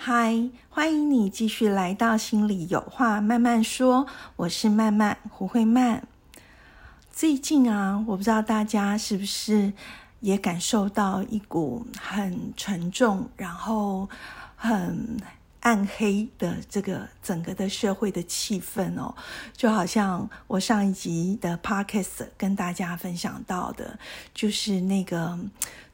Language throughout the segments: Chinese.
嗨，欢迎你继续来到心里有话慢慢说，我是慢慢胡慧曼。最近啊，我不知道大家是不是也感受到一股很沉重，然后很暗黑的这个整个的社会的气氛哦，就好像我上一集的 podcast 跟大家分享到的，就是那个。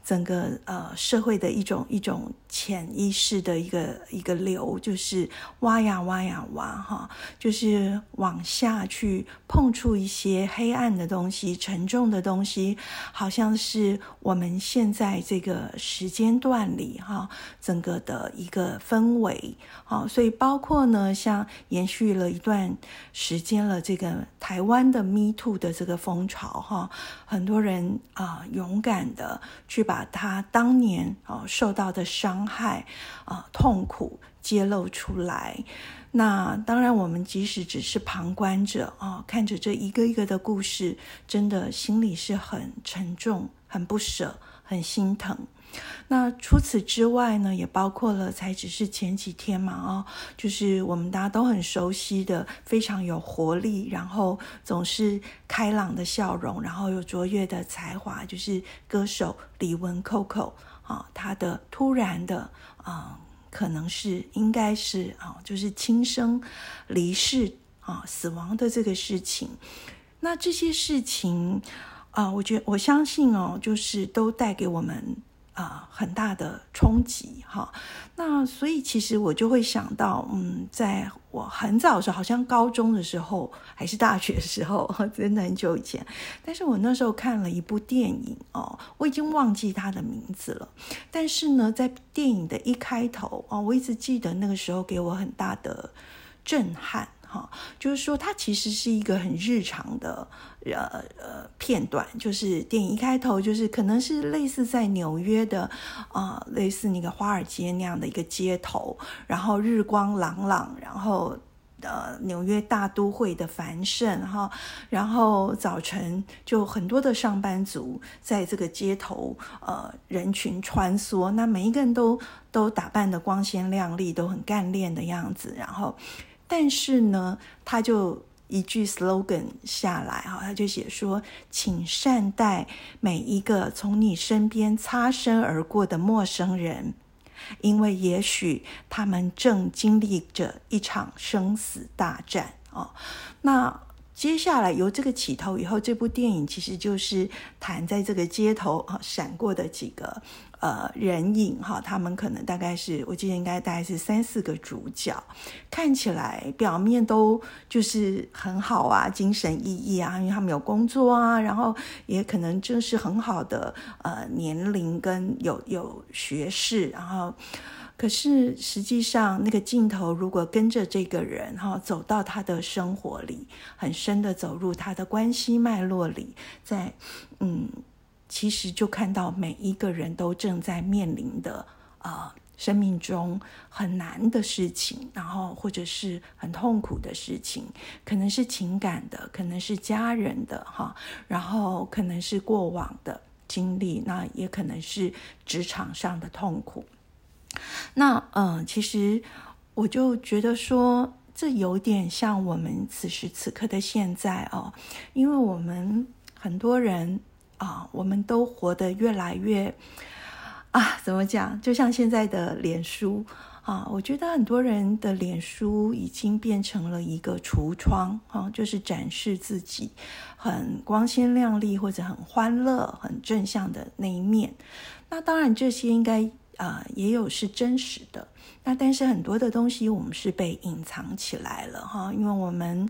整个呃社会的一种一种潜意识的一个一个流，就是挖呀挖呀挖哈，就是往下去碰触一些黑暗的东西、沉重的东西，好像是我们现在这个时间段里哈，整个的一个氛围好，所以包括呢，像延续了一段时间了，这个台湾的 Me Too 的这个风潮哈，很多人啊勇敢的去把。把他当年啊受到的伤害啊痛苦揭露出来，那当然我们即使只是旁观者啊，看着这一个一个的故事，真的心里是很沉重、很不舍、很心疼。那除此之外呢，也包括了，才只是前几天嘛，哦，就是我们大家都很熟悉的，非常有活力，然后总是开朗的笑容，然后有卓越的才华，就是歌手李玟 Coco 啊，她的突然的啊，可能是应该是啊，就是轻生离世啊，死亡的这个事情，那这些事情啊，我觉我相信哦，就是都带给我们。啊，很大的冲击哈。那所以其实我就会想到，嗯，在我很早的时候，好像高中的时候还是大学的时候，真的很久以前。但是我那时候看了一部电影哦，我已经忘记它的名字了。但是呢，在电影的一开头啊，我一直记得那个时候给我很大的震撼。哈，就是说，它其实是一个很日常的呃呃片段，就是电影一开头，就是可能是类似在纽约的啊，类似那个华尔街那样的一个街头，然后日光朗朗，然后呃纽约大都会的繁盛哈，然后早晨就很多的上班族在这个街头呃人群穿梭，那每一个人都都打扮的光鲜亮丽，都很干练的样子，然后。但是呢，他就一句 slogan 下来哈，他就写说：“请善待每一个从你身边擦身而过的陌生人，因为也许他们正经历着一场生死大战哦。”那接下来由这个起头以后，这部电影其实就是谈在这个街头啊闪过的几个。呃，人影哈，他们可能大概是我记得应该大概是三四个主角，看起来表面都就是很好啊，精神奕奕啊，因为他们有工作啊，然后也可能正是很好的呃年龄跟有有学识，然后可是实际上那个镜头如果跟着这个人哈走到他的生活里，很深的走入他的关系脉络里，在嗯。其实就看到每一个人都正在面临的啊生命中很难的事情，然后或者是很痛苦的事情，可能是情感的，可能是家人的哈，然后可能是过往的经历，那也可能是职场上的痛苦。那嗯，其实我就觉得说，这有点像我们此时此刻的现在哦，因为我们很多人。啊，我们都活得越来越啊，怎么讲？就像现在的脸书啊，我觉得很多人的脸书已经变成了一个橱窗啊，就是展示自己很光鲜亮丽或者很欢乐、很正向的那一面。那当然，这些应该。啊，也有是真实的，那但是很多的东西我们是被隐藏起来了哈，因为我们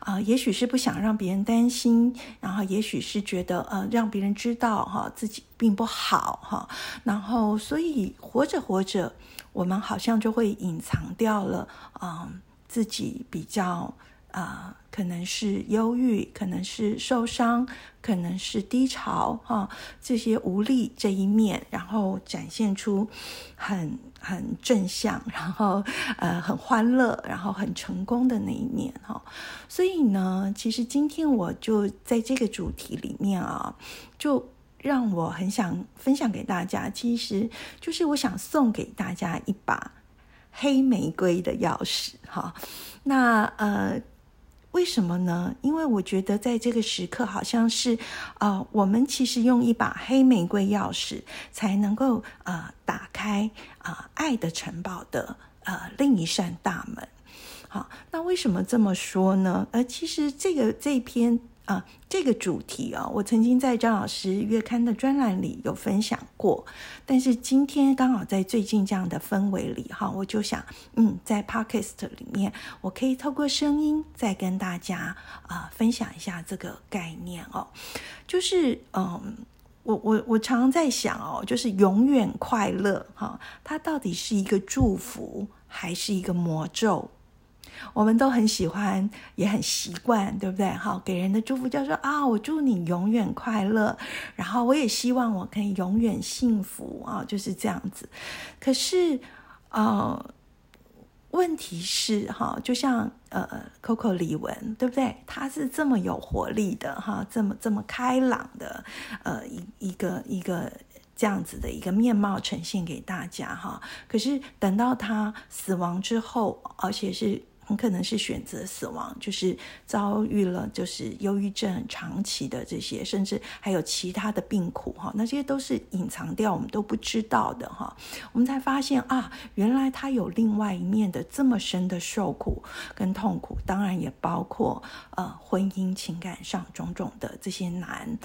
啊，也许是不想让别人担心，然后也许是觉得呃，让别人知道哈自己并不好哈，然后所以活着活着，我们好像就会隐藏掉了啊。自己比较啊。可能是忧郁，可能是受伤，可能是低潮，哈，这些无力这一面，然后展现出很很正向，然后呃很欢乐，然后很成功的那一面，哈。所以呢，其实今天我就在这个主题里面啊，就让我很想分享给大家，其实就是我想送给大家一把黑玫瑰的钥匙，哈。那呃。为什么呢？因为我觉得在这个时刻，好像是，呃，我们其实用一把黑玫瑰钥匙，才能够呃打开啊爱的城堡的呃另一扇大门。好，那为什么这么说呢？呃，其实这个这篇。啊，这个主题啊，我曾经在张老师月刊的专栏里有分享过，但是今天刚好在最近这样的氛围里哈，我就想，嗯，在 podcast 里面，我可以透过声音再跟大家啊分享一下这个概念哦，就是嗯，我我我常常在想哦，就是永远快乐哈，它到底是一个祝福还是一个魔咒？我们都很喜欢，也很习惯，对不对？好，给人的祝福叫做啊，我祝你永远快乐，然后我也希望我可以永远幸福啊，就是这样子。可是，呃，问题是哈，就像呃，Coco 李玟，对不对？她是这么有活力的哈，这么这么开朗的，呃，一一个一个这样子的一个面貌呈现给大家哈。可是等到他死亡之后，而且是。很可能是选择死亡，就是遭遇了就是忧郁症长期的这些，甚至还有其他的病苦哈，那这些都是隐藏掉我们都不知道的哈。我们才发现啊，原来他有另外一面的这么深的受苦跟痛苦，当然也包括呃婚姻情感上种种的这些难。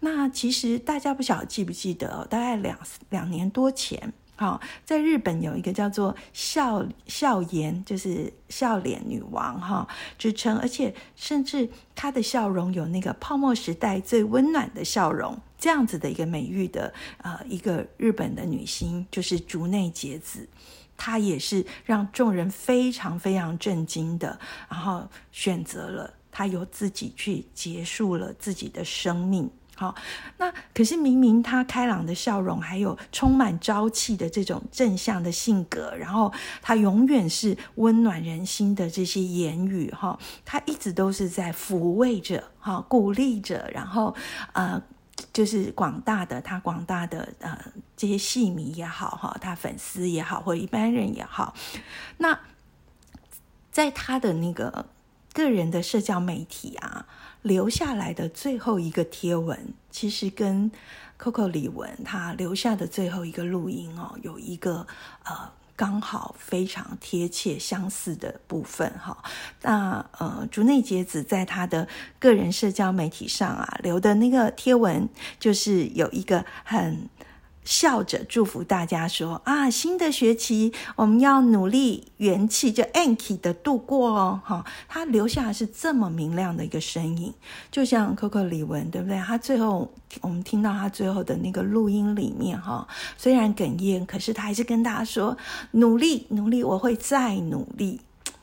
那其实大家不晓得记不记得，大概两两年多前。好，在日本有一个叫做笑笑颜，就是笑脸女王哈之称，而且甚至她的笑容有那个泡沫时代最温暖的笑容这样子的一个美誉的呃一个日本的女星，就是竹内结子，她也是让众人非常非常震惊的，然后选择了她由自己去结束了自己的生命。好，那可是明明他开朗的笑容，还有充满朝气的这种正向的性格，然后他永远是温暖人心的这些言语，哈，他一直都是在抚慰着，哈，鼓励着，然后呃，就是广大的他广大的呃这些戏迷也好，哈，他粉丝也好，或一般人也好，那在他的那个个人的社交媒体啊。留下来的最后一个贴文，其实跟 Coco 李玟她留下的最后一个录音哦，有一个呃刚好非常贴切相似的部分哈。那呃，竹内结子在她的个人社交媒体上啊留的那个贴文，就是有一个很。笑着祝福大家说：“啊，新的学期我们要努力元气就 Anki 的度过哦。”哈，他留下是这么明亮的一个身影，就像 Coco 李玟，对不对？他最后我们听到他最后的那个录音里面，哈，虽然哽咽，可是他还是跟大家说：“努力，努力，我会再努力。”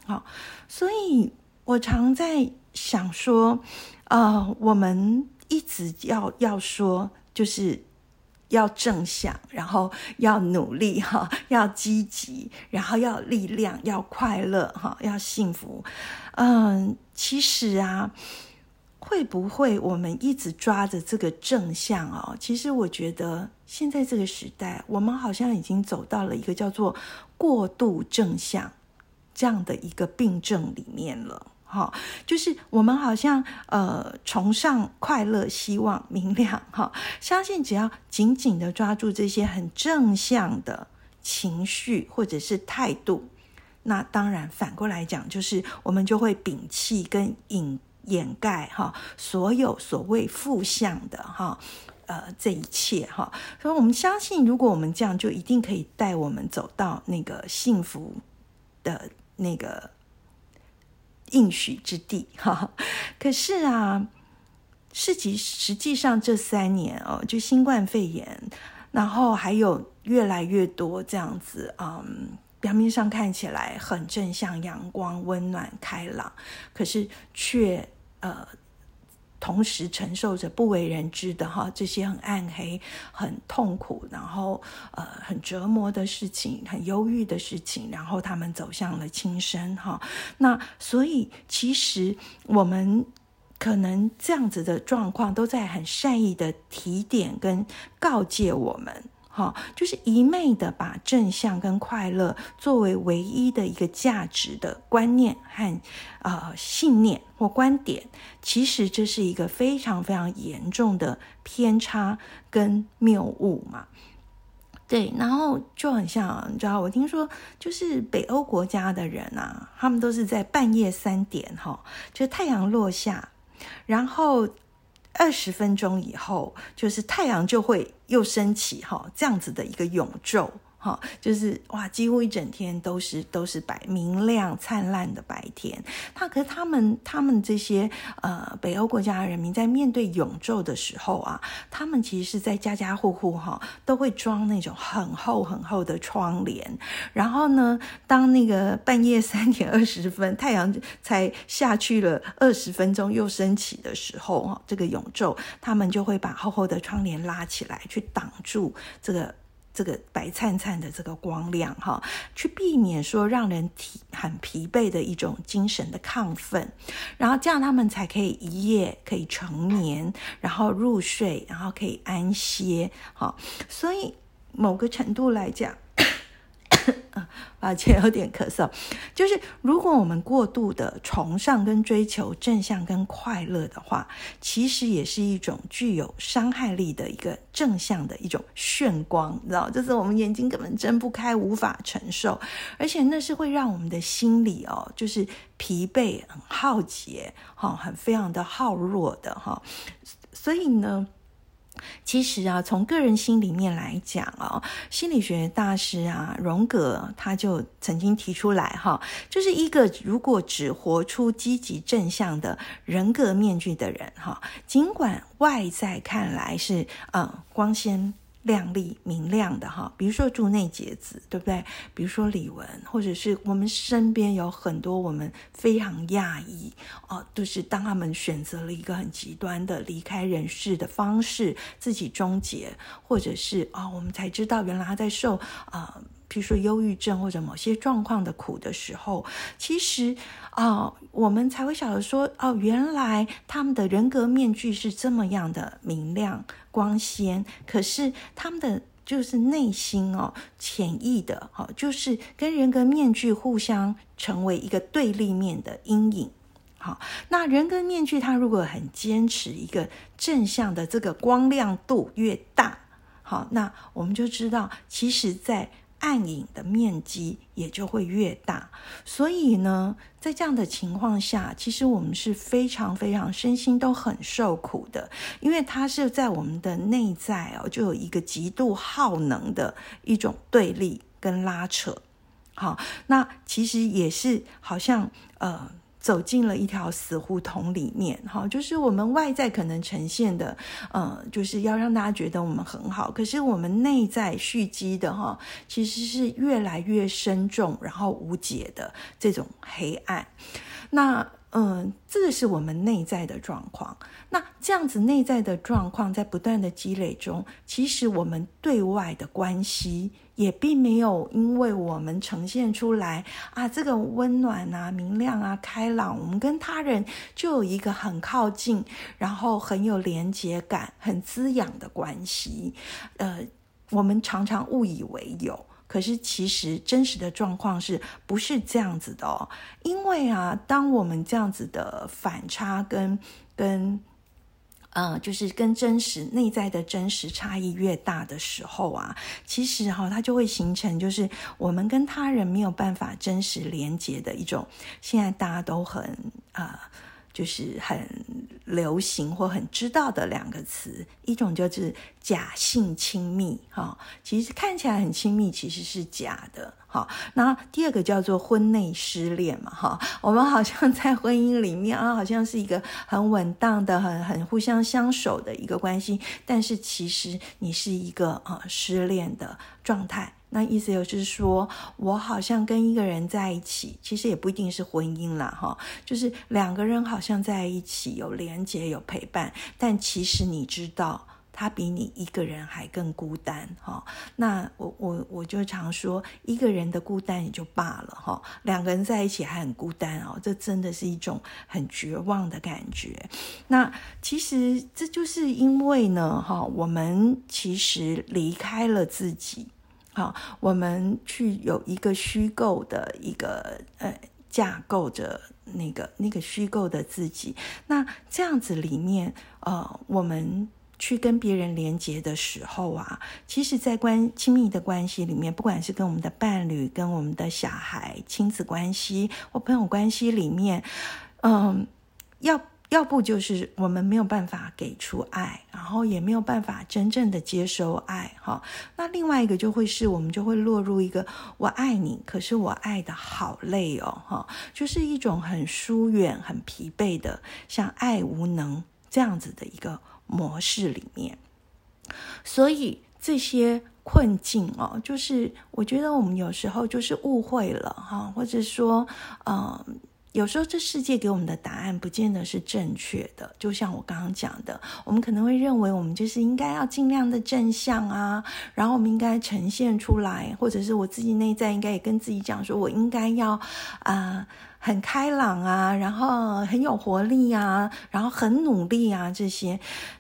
好，所以我常在想说，呃，我们一直要要说，就是。要正向，然后要努力哈，要积极，然后要力量，要快乐哈，要幸福。嗯，其实啊，会不会我们一直抓着这个正向哦？其实我觉得现在这个时代，我们好像已经走到了一个叫做过度正向这样的一个病症里面了。哈，就是我们好像呃崇尚快乐、希望、明亮，哈，相信只要紧紧的抓住这些很正向的情绪或者是态度，那当然反过来讲，就是我们就会摒弃跟隐掩盖哈所有所谓负向的哈呃这一切哈，所以我们相信，如果我们这样，就一定可以带我们走到那个幸福的那个。应许之地，哈。可是啊，实际实际上这三年哦，就新冠肺炎，然后还有越来越多这样子，嗯，表面上看起来很正向、阳光、温暖、开朗，可是却呃。同时承受着不为人知的哈这些很暗黑、很痛苦，然后呃很折磨的事情、很忧郁的事情，然后他们走向了轻生哈。那所以其实我们可能这样子的状况，都在很善意的提点跟告诫我们。好，就是一昧的把正向跟快乐作为唯一的一个价值的观念和呃信念或观点，其实这是一个非常非常严重的偏差跟谬误嘛。对，然后就很像，你知道，我听说就是北欧国家的人啊，他们都是在半夜三点哈，就太阳落下，然后。二十分钟以后，就是太阳就会又升起，哈，这样子的一个永昼。哈，就是哇，几乎一整天都是都是白明亮灿烂的白天。他可是他们他们这些呃北欧国家的人民在面对永昼的时候啊，他们其实是在家家户户哈都会装那种很厚很厚的窗帘。然后呢，当那个半夜三点二十分，太阳才下去了二十分钟又升起的时候哈，这个永昼，他们就会把厚厚的窗帘拉起来，去挡住这个。这个白灿灿的这个光亮，哈，去避免说让人体很疲惫的一种精神的亢奋，然后这样他们才可以一夜可以成眠，然后入睡，然后可以安歇，哈。所以某个程度来讲。抱歉，有点咳嗽。就是如果我们过度的崇尚跟追求正向跟快乐的话，其实也是一种具有伤害力的一个正向的一种炫光，你知道，就是我们眼睛根本睁不开，无法承受，而且那是会让我们的心理哦，就是疲惫、很耗竭，哈，很非常的耗弱的哈。所以呢。其实啊，从个人心里面来讲哦，心理学大师啊，荣格他就曾经提出来哈，就是一个如果只活出积极正向的人格面具的人哈，尽管外在看来是嗯光鲜。亮丽明亮的哈，比如说竹内结子，对不对？比如说李玟，或者是我们身边有很多我们非常讶异哦，就是当他们选择了一个很极端的离开人世的方式，自己终结，或者是啊，我们才知道原来他在受啊。比如说忧郁症或者某些状况的苦的时候，其实啊，我们才会晓得说，哦，原来他们的人格面具是这么样的明亮光鲜，可是他们的就是内心哦，潜意的，哦，就是跟人格面具互相成为一个对立面的阴影。好，那人格面具它如果很坚持一个正向的这个光亮度越大，好，那我们就知道，其实，在暗影的面积也就会越大，所以呢，在这样的情况下，其实我们是非常非常身心都很受苦的，因为它是在我们的内在哦，就有一个极度耗能的一种对立跟拉扯。好，那其实也是好像呃。走进了一条死胡同里面，哈，就是我们外在可能呈现的，呃，就是要让大家觉得我们很好，可是我们内在蓄积的，哈，其实是越来越深重，然后无解的这种黑暗。那，嗯，这个是我们内在的状况。那这样子内在的状况在不断的积累中，其实我们对外的关系。也并没有因为我们呈现出来啊，这个温暖啊、明亮啊、开朗，我们跟他人就有一个很靠近，然后很有连接感、很滋养的关系。呃，我们常常误以为有，可是其实真实的状况是不是这样子的哦？因为啊，当我们这样子的反差跟跟。嗯，就是跟真实内在的真实差异越大的时候啊，其实哈，它就会形成就是我们跟他人没有办法真实连接的一种。现在大家都很啊。就是很流行或很知道的两个词，一种就是假性亲密，哈，其实看起来很亲密，其实是假的，哈。那第二个叫做婚内失恋嘛，哈，我们好像在婚姻里面啊，好像是一个很稳当的、很很互相相守的一个关系，但是其实你是一个啊失恋的状态。那意思就是说，我好像跟一个人在一起，其实也不一定是婚姻啦，哈，就是两个人好像在一起有连接、有陪伴，但其实你知道。他比你一个人还更孤单，哈。那我我我就常说，一个人的孤单也就罢了，哈。两个人在一起还很孤单哦，这真的是一种很绝望的感觉。那其实这就是因为呢，哈，我们其实离开了自己，好，我们去有一个虚构的一个呃架构着那个那个虚构的自己。那这样子里面，呃，我们。去跟别人连接的时候啊，其实，在关亲密的关系里面，不管是跟我们的伴侣、跟我们的小孩、亲子关系或朋友关系里面，嗯，要要不就是我们没有办法给出爱，然后也没有办法真正的接收爱，哈。那另外一个就会是我们就会落入一个我爱你，可是我爱的好累哦，哈，就是一种很疏远、很疲惫的，像爱无能这样子的一个。模式里面，所以这些困境哦，就是我觉得我们有时候就是误会了哈，或者说，呃，有时候这世界给我们的答案不见得是正确的。就像我刚刚讲的，我们可能会认为我们就是应该要尽量的正向啊，然后我们应该呈现出来，或者是我自己内在应该也跟自己讲说，我应该要啊。很开朗啊，然后很有活力啊，然后很努力啊，这些，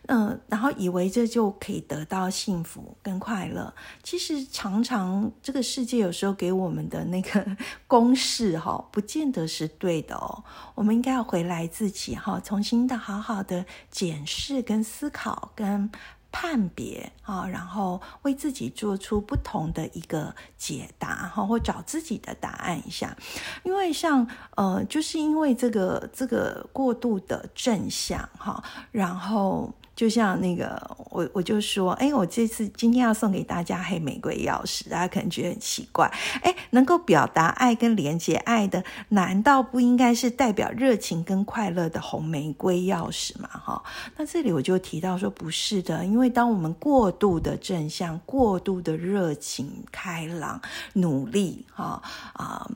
嗯，然后以为这就可以得到幸福跟快乐。其实常常这个世界有时候给我们的那个 公式哈，不见得是对的哦。我们应该要回来自己哈，重新的好好的检视跟思考跟。判别啊，然后为自己做出不同的一个解答哈，或找自己的答案一下。因为像呃，就是因为这个这个过度的正向哈，然后。就像那个，我我就说，哎，我这次今天要送给大家黑玫瑰钥匙，大家可能觉得很奇怪，哎，能够表达爱跟连接爱的，难道不应该是代表热情跟快乐的红玫瑰钥匙吗？哈，那这里我就提到说，不是的，因为当我们过度的正向、过度的热情、开朗、努力，哈啊，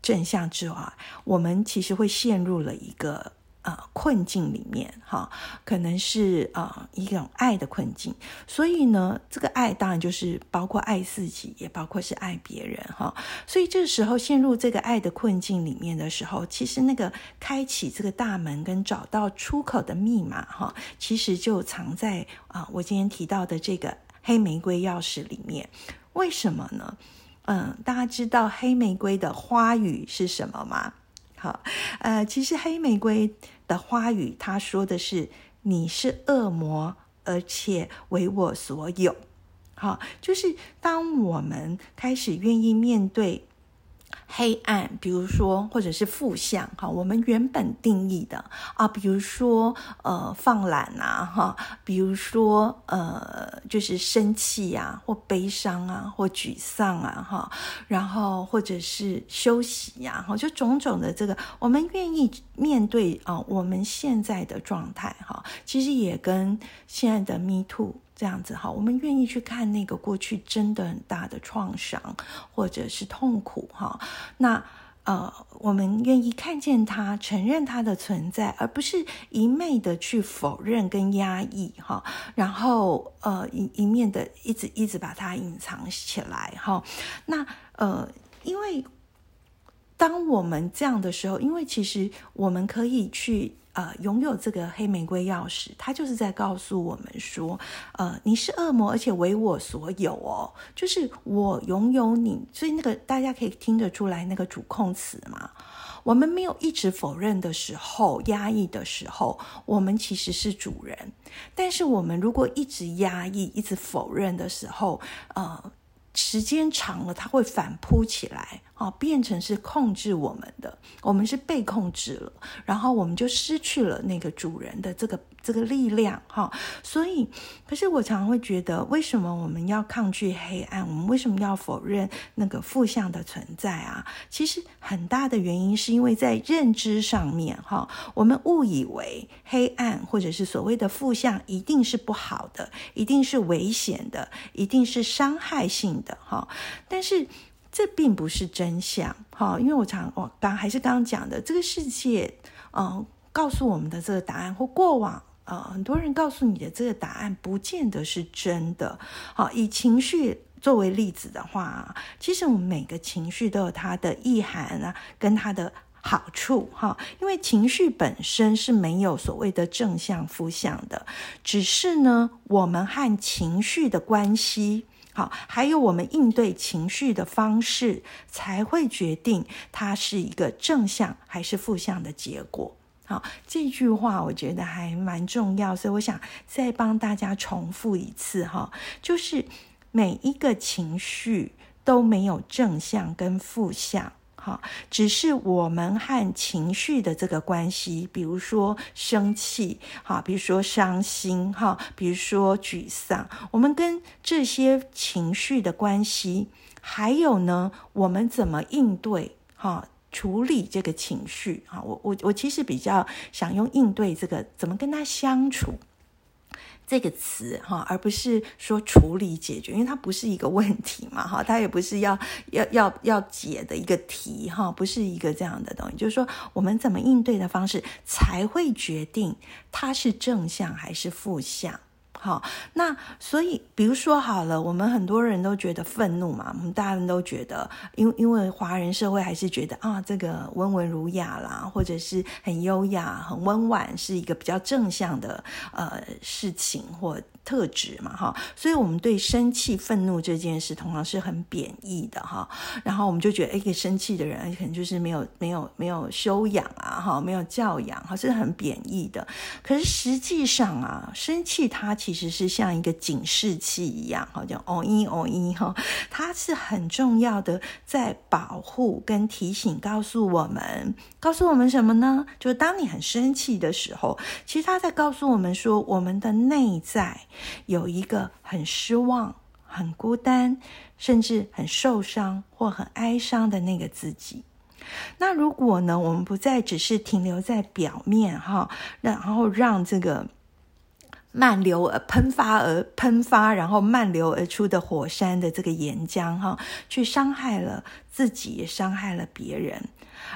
正向之外，我们其实会陷入了一个。呃，困境里面哈，可能是呃一种爱的困境，所以呢，这个爱当然就是包括爱自己，也包括是爱别人哈。所以这时候陷入这个爱的困境里面的时候，其实那个开启这个大门跟找到出口的密码哈，其实就藏在啊我今天提到的这个黑玫瑰钥匙里面。为什么呢？嗯，大家知道黑玫瑰的花语是什么吗？好，呃，其实黑玫瑰的花语，它说的是你是恶魔，而且为我所有。好，就是当我们开始愿意面对。黑暗，比如说，或者是负向，哈，我们原本定义的啊，比如说，呃，放懒啊，哈，比如说，呃，就是生气呀，或悲伤啊，或沮丧啊，哈，然后或者是休息呀，哈，就种种的这个，我们愿意面对啊，我们现在的状态，哈，其实也跟现在的 Me Too。这样子哈，我们愿意去看那个过去真的很大的创伤或者是痛苦哈。那呃，我们愿意看见它，承认它的存在，而不是一昧的去否认跟压抑哈。然后呃，一一面的一直一直把它隐藏起来哈。那呃，因为当我们这样的时候，因为其实我们可以去。呃，拥有这个黑玫瑰钥匙，它就是在告诉我们说，呃，你是恶魔，而且为我所有哦，就是我拥有你，所以那个大家可以听得出来那个主控词嘛。我们没有一直否认的时候，压抑的时候，我们其实是主人；但是我们如果一直压抑、一直否认的时候，呃，时间长了，它会反扑起来。哦，变成是控制我们的，我们是被控制了，然后我们就失去了那个主人的这个这个力量哈。所以，可是我常常会觉得，为什么我们要抗拒黑暗？我们为什么要否认那个负向的存在啊？其实很大的原因是因为在认知上面哈，我们误以为黑暗或者是所谓的负向一定是不好的，一定是危险的，一定是伤害性的哈。但是。这并不是真相，哈，因为我常我刚还是刚刚讲的，这个世界，嗯，告诉我们的这个答案或过往，呃，很多人告诉你的这个答案，不见得是真的。好，以情绪作为例子的话，其实我们每个情绪都有它的意涵啊，跟它的好处，哈，因为情绪本身是没有所谓的正向负向的，只是呢，我们和情绪的关系。好，还有我们应对情绪的方式，才会决定它是一个正向还是负向的结果。好，这句话我觉得还蛮重要，所以我想再帮大家重复一次哈，就是每一个情绪都没有正向跟负向。好，只是我们和情绪的这个关系，比如说生气，哈，比如说伤心，哈，比如说沮丧，我们跟这些情绪的关系，还有呢，我们怎么应对，哈，处理这个情绪，哈，我我我其实比较想用应对这个，怎么跟他相处。这个词哈，而不是说处理解决，因为它不是一个问题嘛哈，它也不是要要要要解的一个题哈，不是一个这样的东西。就是说，我们怎么应对的方式，才会决定它是正向还是负向。好，那所以，比如说好了，我们很多人都觉得愤怒嘛，我们大人都觉得，因因为华人社会还是觉得啊，这个温文儒雅啦，或者是很优雅、很温婉，是一个比较正向的呃事情或。特质嘛，哈，所以我们对生气、愤怒这件事，通常是很贬义的，哈。然后我们就觉得，一个生气的人，可能就是没有、没有、没有修养啊，哈，没有教养，哈，是很贬义的。可是实际上啊，生气它其实是像一个警示器一样，哈，叫哦一哦一，哈，它是很重要的，在保护跟提醒，告诉我们，告诉我们什么呢？就是当你很生气的时候，其实它在告诉我们说，我们的内在。有一个很失望、很孤单，甚至很受伤或很哀伤的那个自己。那如果呢，我们不再只是停留在表面哈，然后让这个漫流而喷发而喷发，然后漫流而出的火山的这个岩浆哈，去伤害了自己，也伤害了别人。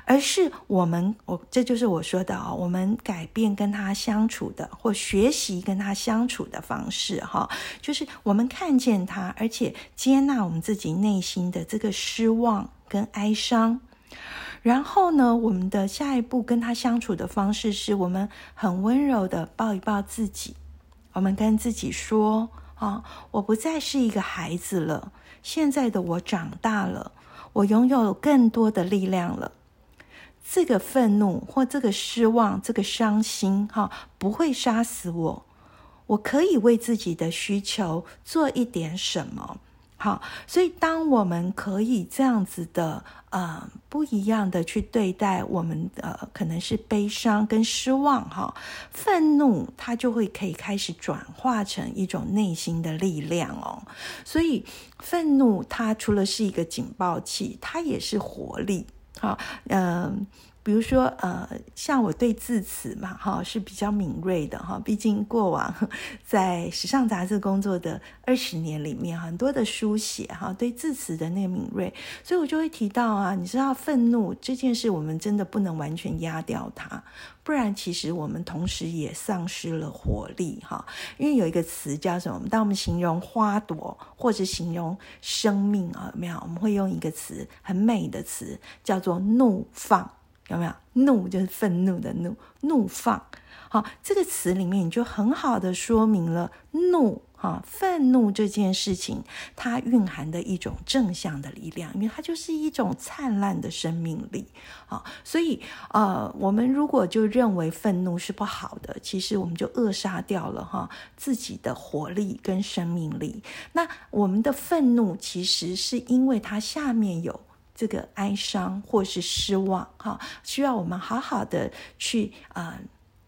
而是我们，我这就是我说的啊，我们改变跟他相处的，或学习跟他相处的方式，哈，就是我们看见他，而且接纳我们自己内心的这个失望跟哀伤。然后呢，我们的下一步跟他相处的方式，是我们很温柔的抱一抱自己，我们跟自己说啊，我不再是一个孩子了，现在的我长大了，我拥有更多的力量了。这个愤怒或这个失望、这个伤心，哈，不会杀死我。我可以为自己的需求做一点什么，好。所以，当我们可以这样子的，呃，不一样的去对待我们，呃，可能是悲伤跟失望，哈，愤怒，它就会可以开始转化成一种内心的力量哦。所以，愤怒它除了是一个警报器，它也是活力。好，嗯，比如说，呃，像我对字词嘛，哈，是比较敏锐的，哈，毕竟过往 在时尚杂志工作的二十年里面，很多的书写，哈，对字词的那个敏锐，所以我就会提到啊，你知道，愤怒这件事，我们真的不能完全压掉它，不然其实我们同时也丧失了活力，哈，因为有一个词叫什么？当我们形容花朵或者形容生命啊，有没有？我们会用一个词，很美的词，叫做怒放。有没有怒就是愤怒的怒，怒放。好，这个词里面你就很好的说明了怒哈，愤怒这件事情它蕴含的一种正向的力量，因为它就是一种灿烂的生命力啊。所以呃，我们如果就认为愤怒是不好的，其实我们就扼杀掉了哈自己的活力跟生命力。那我们的愤怒其实是因为它下面有。这个哀伤或是失望，哈，需要我们好好的去呃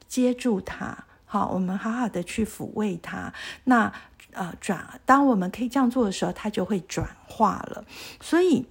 接住它，好，我们好好的去抚慰它。那呃转，当我们可以这样做的时候，它就会转化了。所以。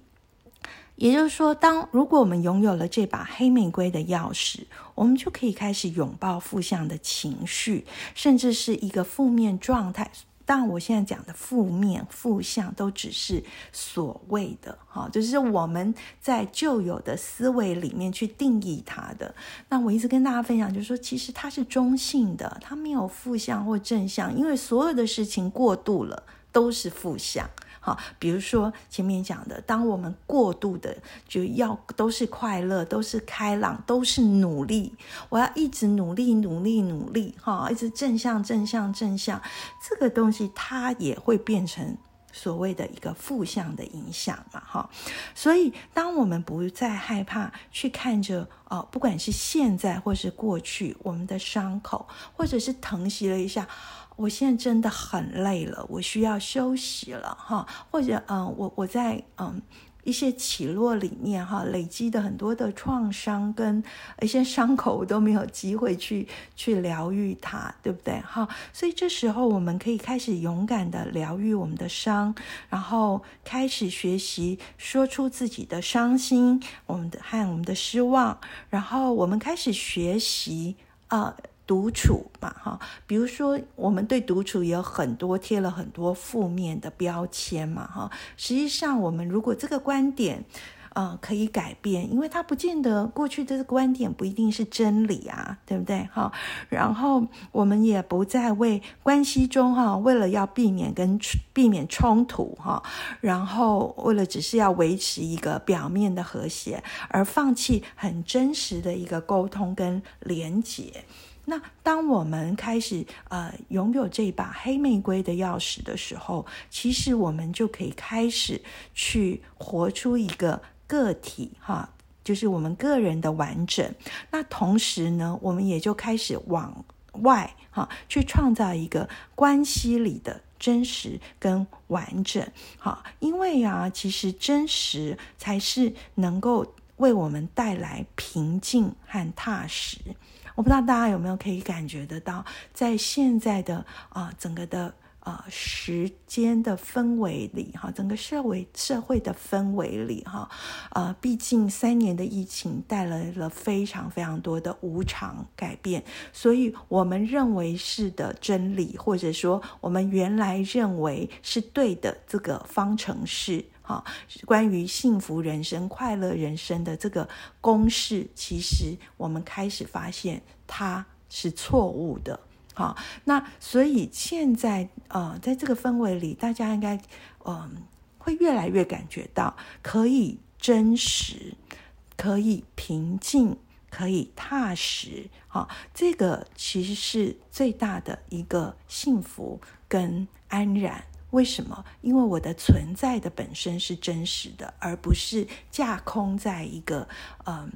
也就是说，当如果我们拥有了这把黑玫瑰的钥匙，我们就可以开始拥抱负向的情绪，甚至是一个负面状态。但我现在讲的负面、负向，都只是所谓的哈，就是我们在旧有的思维里面去定义它的。那我一直跟大家分享，就是说，其实它是中性的，它没有负向或正向，因为所有的事情过度了都是负向。好，比如说前面讲的，当我们过度的就要都是快乐，都是开朗，都是努力，我要一直努力，努力，努力，哈，一直正向，正向，正向，这个东西它也会变成所谓的一个负向的影响嘛，哈。所以，当我们不再害怕去看着，哦，不管是现在或是过去，我们的伤口，或者是疼惜了一下。我现在真的很累了，我需要休息了哈，或者嗯，我我在嗯一些起落里面哈，累积的很多的创伤跟一些伤口，我都没有机会去去疗愈它，对不对哈？所以这时候我们可以开始勇敢的疗愈我们的伤，然后开始学习说出自己的伤心，我们的和我们的失望，然后我们开始学习啊。独处嘛，哈，比如说我们对独处也有很多贴了很多负面的标签嘛，哈。实际上，我们如果这个观点，呃，可以改变，因为它不见得过去的观点不一定是真理啊，对不对？哈，然后我们也不再为关系中哈，为了要避免跟避免冲突哈，然后为了只是要维持一个表面的和谐，而放弃很真实的一个沟通跟连结。那当我们开始呃拥有这把黑玫瑰的钥匙的时候，其实我们就可以开始去活出一个个体哈，就是我们个人的完整。那同时呢，我们也就开始往外哈去创造一个关系里的真实跟完整。哈，因为啊，其实真实才是能够为我们带来平静和踏实。我不知道大家有没有可以感觉得到，在现在的啊整个的啊时间的氛围里哈，整个社会社会的氛围里哈，呃，毕竟三年的疫情带来了非常非常多的无常改变，所以我们认为是的真理，或者说我们原来认为是对的这个方程式。好，关于幸福人生、快乐人生的这个公式，其实我们开始发现它是错误的。好，那所以现在呃，在这个氛围里，大家应该嗯，会越来越感觉到可以真实，可以平静，可以踏实。好，这个其实是最大的一个幸福跟安然。为什么？因为我的存在的本身是真实的，而不是架空在一个嗯，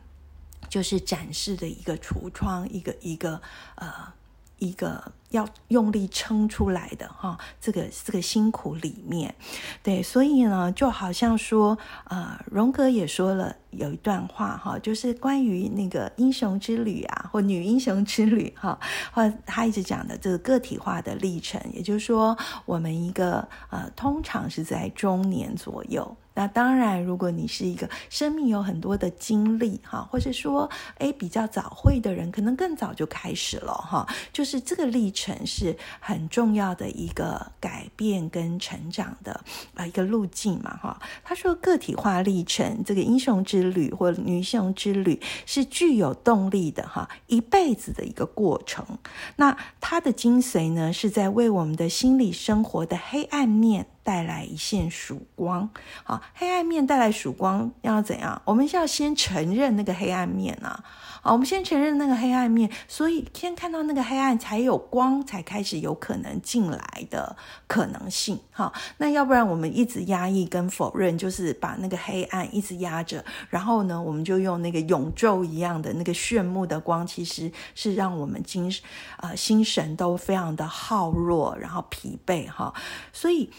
就是展示的一个橱窗，一个一个呃。一个要用力撑出来的哈，这个这个辛苦里面，对，所以呢，就好像说，呃，荣格也说了有一段话哈，就是关于那个英雄之旅啊，或女英雄之旅哈，或他一直讲的这个个体化的历程，也就是说，我们一个呃，通常是在中年左右。那当然，如果你是一个生命有很多的经历哈，或者说诶比较早会的人，可能更早就开始了哈。就是这个历程是很重要的一个改变跟成长的啊一个路径嘛哈。他说个体化历程，这个英雄之旅或女性之旅是具有动力的哈，一辈子的一个过程。那它的精髓呢，是在为我们的心理生活的黑暗面。带来一线曙光，好，黑暗面带来曙光要怎样？我们要先承认那个黑暗面啊。好，我们先承认那个黑暗面，所以先看到那个黑暗，才有光，才开始有可能进来的可能性。好，那要不然我们一直压抑跟否认，就是把那个黑暗一直压着，然后呢，我们就用那个永昼一样的那个炫目的光，其实是让我们精呃心神都非常的耗弱，然后疲惫哈，所以。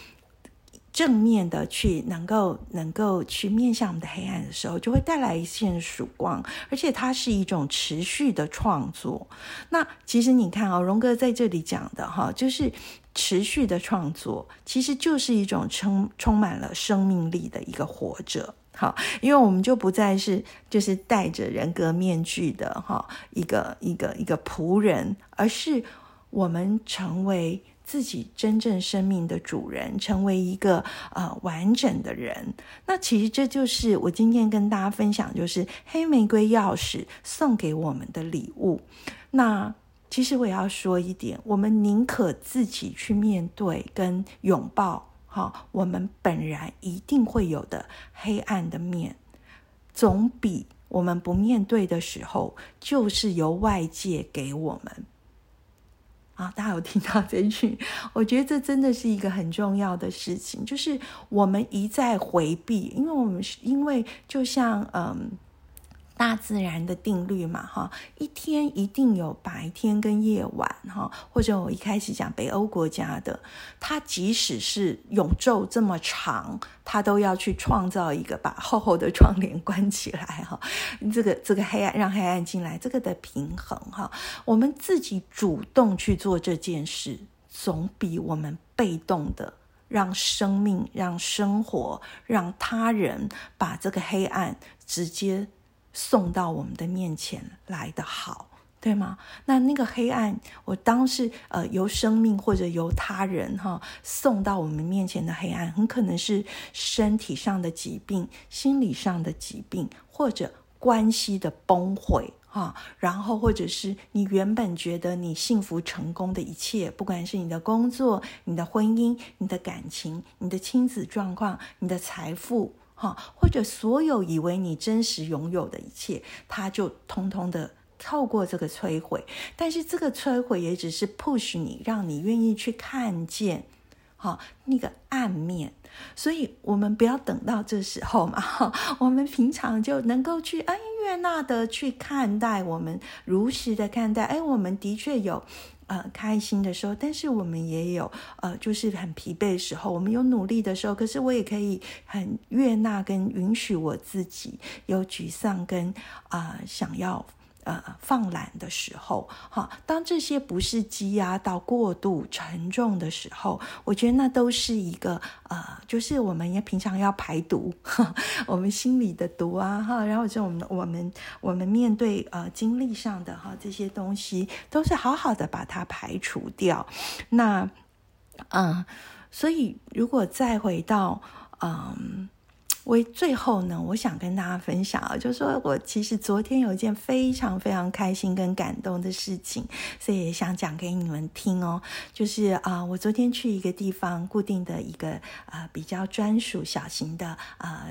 正面的去能够能够去面向我们的黑暗的时候，就会带来一线曙光，而且它是一种持续的创作。那其实你看啊，荣哥在这里讲的哈，就是持续的创作，其实就是一种充充满了生命力的一个活着。好，因为我们就不再是就是戴着人格面具的哈一个一个一个仆人，而是我们成为。自己真正生命的主人，成为一个呃完整的人。那其实这就是我今天跟大家分享，就是黑玫瑰钥匙送给我们的礼物。那其实我也要说一点，我们宁可自己去面对跟拥抱，哈，我们本然一定会有的黑暗的面，总比我们不面对的时候，就是由外界给我们。啊，大家有听到这句？我觉得这真的是一个很重要的事情，就是我们一再回避，因为我们是因为就像嗯。大自然的定律嘛，哈，一天一定有白天跟夜晚，哈，或者我一开始讲北欧国家的，它即使是永昼这么长，它都要去创造一个把厚厚的窗帘关起来，哈，这个这个黑暗让黑暗进来，这个的平衡，哈，我们自己主动去做这件事，总比我们被动的让生命、让生活、让他人把这个黑暗直接。送到我们的面前来的好，对吗？那那个黑暗，我当是呃由生命或者由他人哈送到我们面前的黑暗，很可能是身体上的疾病、心理上的疾病，或者关系的崩毁哈。然后或者是你原本觉得你幸福成功的一切，不管是你的工作、你的婚姻、你的感情、你的亲子状况、你的财富。哈，或者所有以为你真实拥有的一切，它就通通的透过这个摧毁。但是这个摧毁也只是 push 你，让你愿意去看见，哈，那个暗面。所以我们不要等到这时候嘛，哈，我们平常就能够去恩悦纳的去看待，我们如实的看待，哎，我们的确有。呃，开心的时候，但是我们也有呃，就是很疲惫的时候。我们有努力的时候，可是我也可以很悦纳跟允许我自己有沮丧跟啊想要。呃，放懒的时候，哈，当这些不是积压到过度沉重的时候，我觉得那都是一个呃，就是我们也平常要排毒，我们心里的毒啊，哈，然后就我们我们我们面对呃经历上的哈这些东西，都是好好的把它排除掉。那嗯，所以如果再回到嗯。为最后呢，我想跟大家分享啊，就是说我其实昨天有一件非常非常开心跟感动的事情，所以也想讲给你们听哦。就是啊，我昨天去一个地方，固定的一个啊比较专属小型的啊。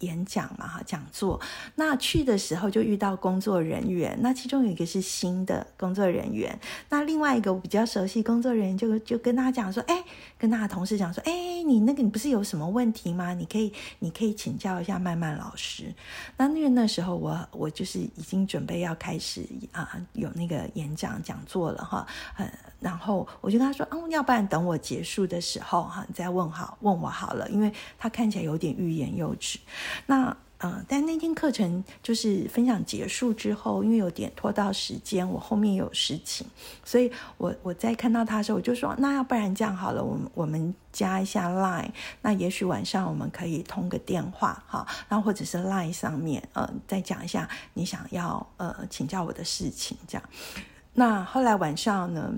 演讲嘛哈，讲座。那去的时候就遇到工作人员，那其中有一个是新的工作人员，那另外一个我比较熟悉工作人员就就跟他讲说，哎，跟他的同事讲说，哎，你那个你不是有什么问题吗？你可以你可以请教一下曼曼老师。那因为那时候我我就是已经准备要开始啊有那个演讲讲座了哈，嗯，然后我就跟他说，嗯，要不然等我结束的时候哈，你再问好问我好了，因为他看起来有点欲言又止。那呃，但那天课程就是分享结束之后，因为有点拖到时间，我后面有事情，所以我我在看到他的时候，我就说，那要不然这样好了，我们我们加一下 Line，那也许晚上我们可以通个电话，哈，然后或者是 Line 上面，呃，再讲一下你想要呃请教我的事情，这样。那后来晚上呢？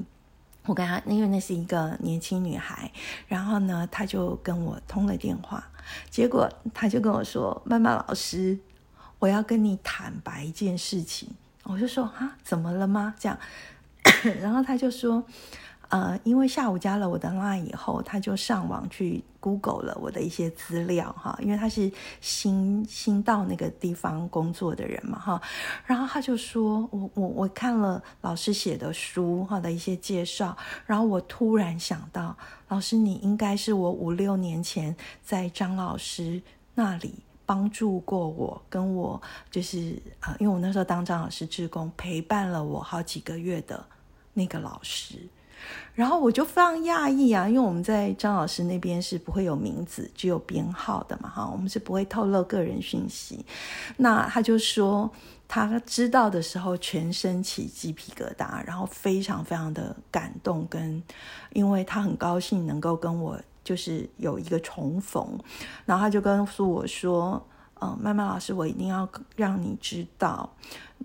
我跟他，因为那是一个年轻女孩，然后呢，他就跟我通了电话，结果他就跟我说：“曼曼老师，我要跟你坦白一件事情。”我就说：“啊，怎么了吗？”这样，然后他就说。呃，因为下午加了我的 line 以后，他就上网去 Google 了我的一些资料哈，因为他是新新到那个地方工作的人嘛哈，然后他就说我我我看了老师写的书哈的一些介绍，然后我突然想到，老师你应该是我五六年前在张老师那里帮助过我，跟我就是呃，因为我那时候当张老师志工，陪伴了我好几个月的那个老师。然后我就非常讶异啊，因为我们在张老师那边是不会有名字，只有编号的嘛，哈，我们是不会透露个人讯息。那他就说。他知道的时候，全身起鸡皮疙瘩，然后非常非常的感动，跟因为他很高兴能够跟我就是有一个重逢，然后他就告诉我说：“嗯，曼曼老师，我一定要让你知道，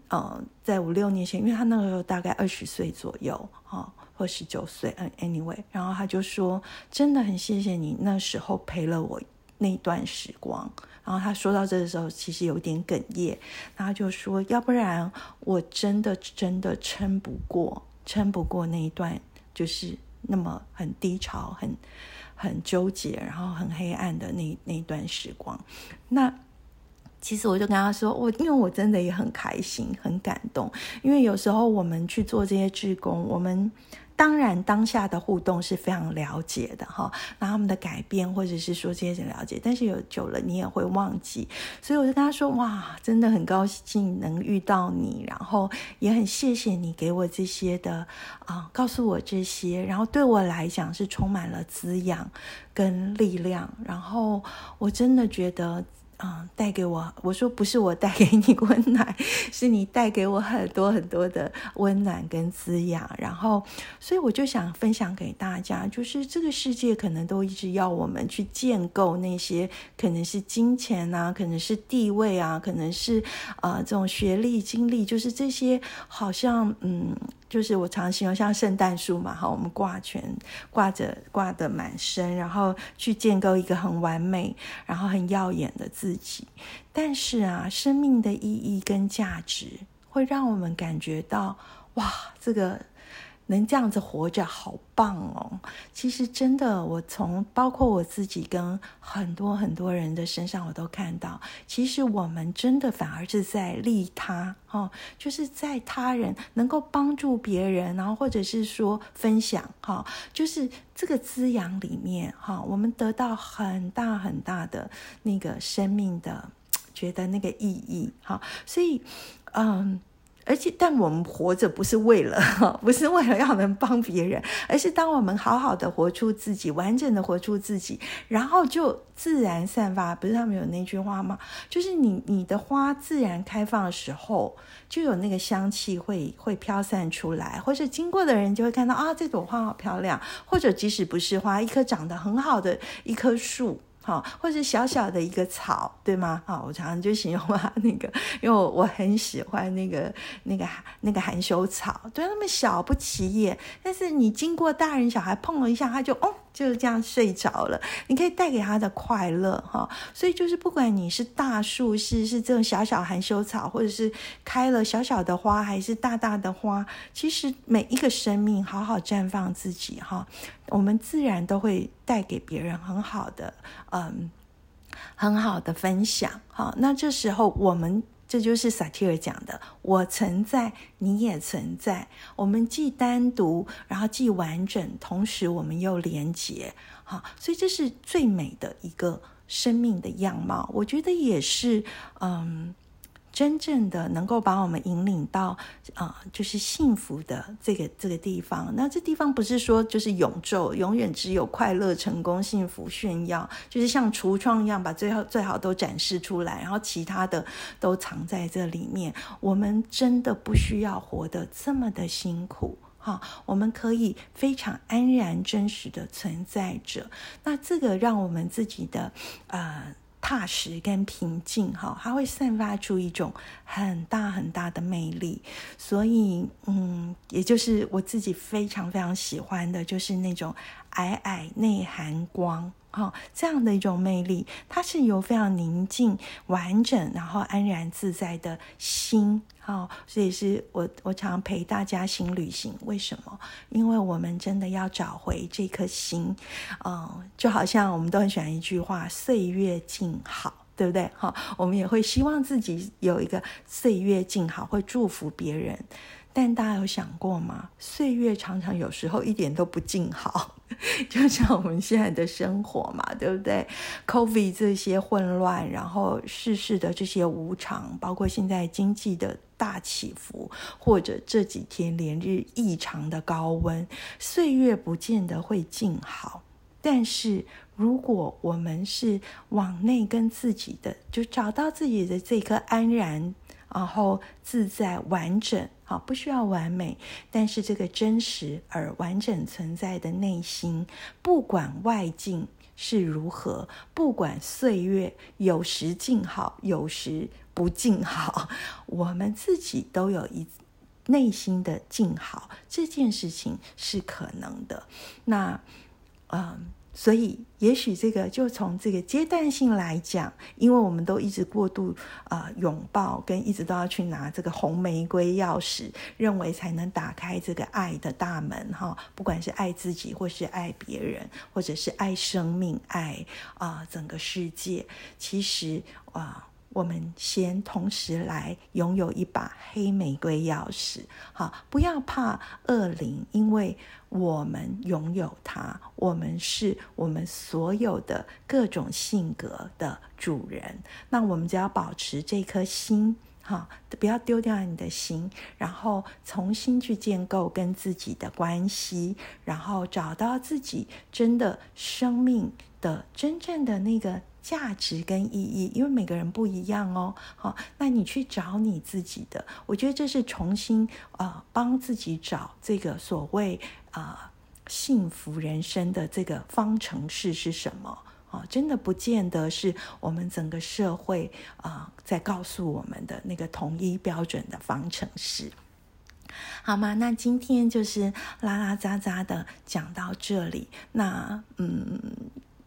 嗯，在五六年前，因为他那个时候大概二十岁左右，哈，二十九岁，嗯，anyway，然后他就说，真的很谢谢你那时候陪了我那段时光。”然后他说到这的时候，其实有点哽咽，然后就说：“要不然我真的真的撑不过，撑不过那一段，就是那么很低潮、很很纠结，然后很黑暗的那那段时光。”那其实我就跟他说：“我因为我真的也很开心、很感动，因为有时候我们去做这些志工，我们。”当然，当下的互动是非常了解的哈，那他们的改变或者是说这些人了解，但是有久了你也会忘记，所以我就跟他说：哇，真的很高兴能遇到你，然后也很谢谢你给我这些的啊，告诉我这些，然后对我来讲是充满了滋养跟力量，然后我真的觉得。嗯，带给我，我说不是我带给你温暖，是你带给我很多很多的温暖跟滋养。然后，所以我就想分享给大家，就是这个世界可能都一直要我们去建构那些可能是金钱啊，可能是地位啊，可能是啊这种学历、经历，就是这些好像嗯。就是我常形容像圣诞树嘛，哈，我们挂全挂着挂的满身，然后去建构一个很完美，然后很耀眼的自己。但是啊，生命的意义跟价值会让我们感觉到，哇，这个。能这样子活着，好棒哦！其实真的，我从包括我自己跟很多很多人的身上，我都看到，其实我们真的反而是在利他哦，就是在他人能够帮助别人，然后或者是说分享哈，就是这个滋养里面哈，我们得到很大很大的那个生命的觉得那个意义哈，所以嗯。而且，但我们活着不是为了，不是为了要能帮别人，而是当我们好好的活出自己，完整的活出自己，然后就自然散发。不是他们有那句话吗？就是你你的花自然开放的时候，就有那个香气会会飘散出来，或者经过的人就会看到啊，这朵花好漂亮。或者即使不是花，一棵长得很好的一棵树。好，或是小小的一个草，对吗？好，我常常就形容啊，那个，因为我我很喜欢那个那个那个含羞草，对，那么小不起眼，但是你经过大人小孩碰了一下，它就哦。就是这样睡着了，你可以带给他的快乐哈，所以就是不管你是大树，是是这种小小含羞草，或者是开了小小的花，还是大大的花，其实每一个生命好好绽放自己哈，我们自然都会带给别人很好的嗯很好的分享哈。那这时候我们。这就是萨提尔讲的：“我存在，你也存在。我们既单独，然后既完整，同时我们又连结。好，所以这是最美的一个生命的样貌。我觉得也是，嗯。”真正的能够把我们引领到啊，就是幸福的这个这个地方。那这地方不是说就是永昼，永远只有快乐、成功、幸福炫耀，就是像橱窗一样，把最后最好都展示出来，然后其他的都藏在这里面。我们真的不需要活得这么的辛苦，哈，我们可以非常安然、真实的存在着。那这个让我们自己的啊。踏实跟平静，哈，它会散发出一种很大很大的魅力。所以，嗯，也就是我自己非常非常喜欢的，就是那种矮矮内涵光，哈，这样的一种魅力。它是由非常宁静、完整，然后安然自在的心。好，所以是我我常陪大家行旅行，为什么？因为我们真的要找回这颗心，嗯，就好像我们都很喜欢一句话：“岁月静好”，对不对？好，我们也会希望自己有一个岁月静好，会祝福别人。但大家有想过吗？岁月常常有时候一点都不静好，就像我们现在的生活嘛，对不对？Covid 这些混乱，然后世事的这些无常，包括现在经济的。大起伏，或者这几天连日异常的高温，岁月不见得会静好。但是，如果我们是往内跟自己的，就找到自己的这颗安然，然后自在、完整，不需要完美，但是这个真实而完整存在的内心，不管外境是如何，不管岁月有时静好，有时不静好，我们自己都有一内心的静好，这件事情是可能的。那。嗯，所以也许这个就从这个阶段性来讲，因为我们都一直过度啊拥抱，跟一直都要去拿这个红玫瑰钥匙，认为才能打开这个爱的大门哈。不管是爱自己，或是爱别人，或者是爱生命、爱啊整个世界，其实啊。我们先同时来拥有一把黑玫瑰钥匙，好，不要怕恶灵，因为我们拥有它，我们是我们所有的各种性格的主人。那我们只要保持这颗心，哈，不要丢掉你的心，然后重新去建构跟自己的关系，然后找到自己真的生命的真正的那个。价值跟意义，因为每个人不一样哦。好，那你去找你自己的，我觉得这是重新啊帮自己找这个所谓啊幸福人生的这个方程式是什么啊？真的不见得是我们整个社会啊在告诉我们的那个统一标准的方程式，好吗？那今天就是拉拉杂杂的讲到这里，那嗯。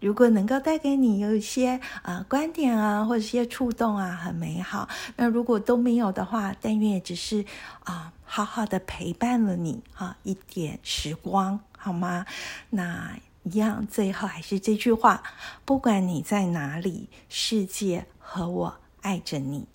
如果能够带给你有一些啊观点啊，或者一些触动啊，很美好。那如果都没有的话，但愿也只是啊好好的陪伴了你啊一点时光，好吗？那一样，最后还是这句话：不管你在哪里，世界和我爱着你。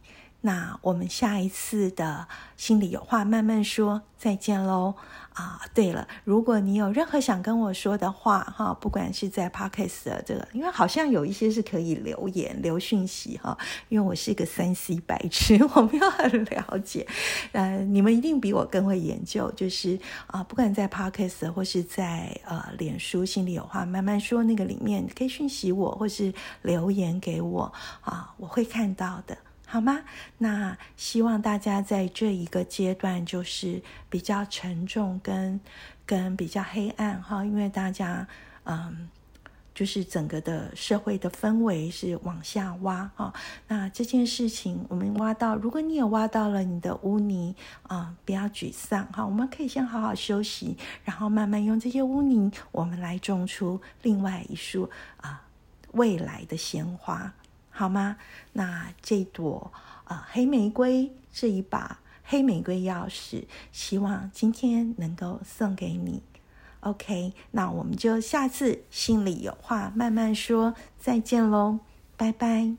那我们下一次的心里有话慢慢说，再见喽。啊，对了，如果你有任何想跟我说的话，哈，不管是在 Podcast 的这个，因为好像有一些是可以留言、留讯息哈。因为我是一个三 C 白痴，我没有很了解。呃，你们一定比我更会研究，就是啊，不管在 Podcast 或是在呃脸书心里有话慢慢说那个里面，可以讯息我，或是留言给我啊，我会看到的。好吗？那希望大家在这一个阶段，就是比较沉重跟跟比较黑暗哈，因为大家嗯，就是整个的社会的氛围是往下挖哈。那这件事情我们挖到，如果你也挖到了你的污泥啊，不要沮丧哈，我们可以先好好休息，然后慢慢用这些污泥，我们来种出另外一束啊未来的鲜花。好吗？那这朵呃黑玫瑰这一把黑玫瑰钥匙，希望今天能够送给你。OK，那我们就下次心里有话慢慢说，再见喽，拜拜。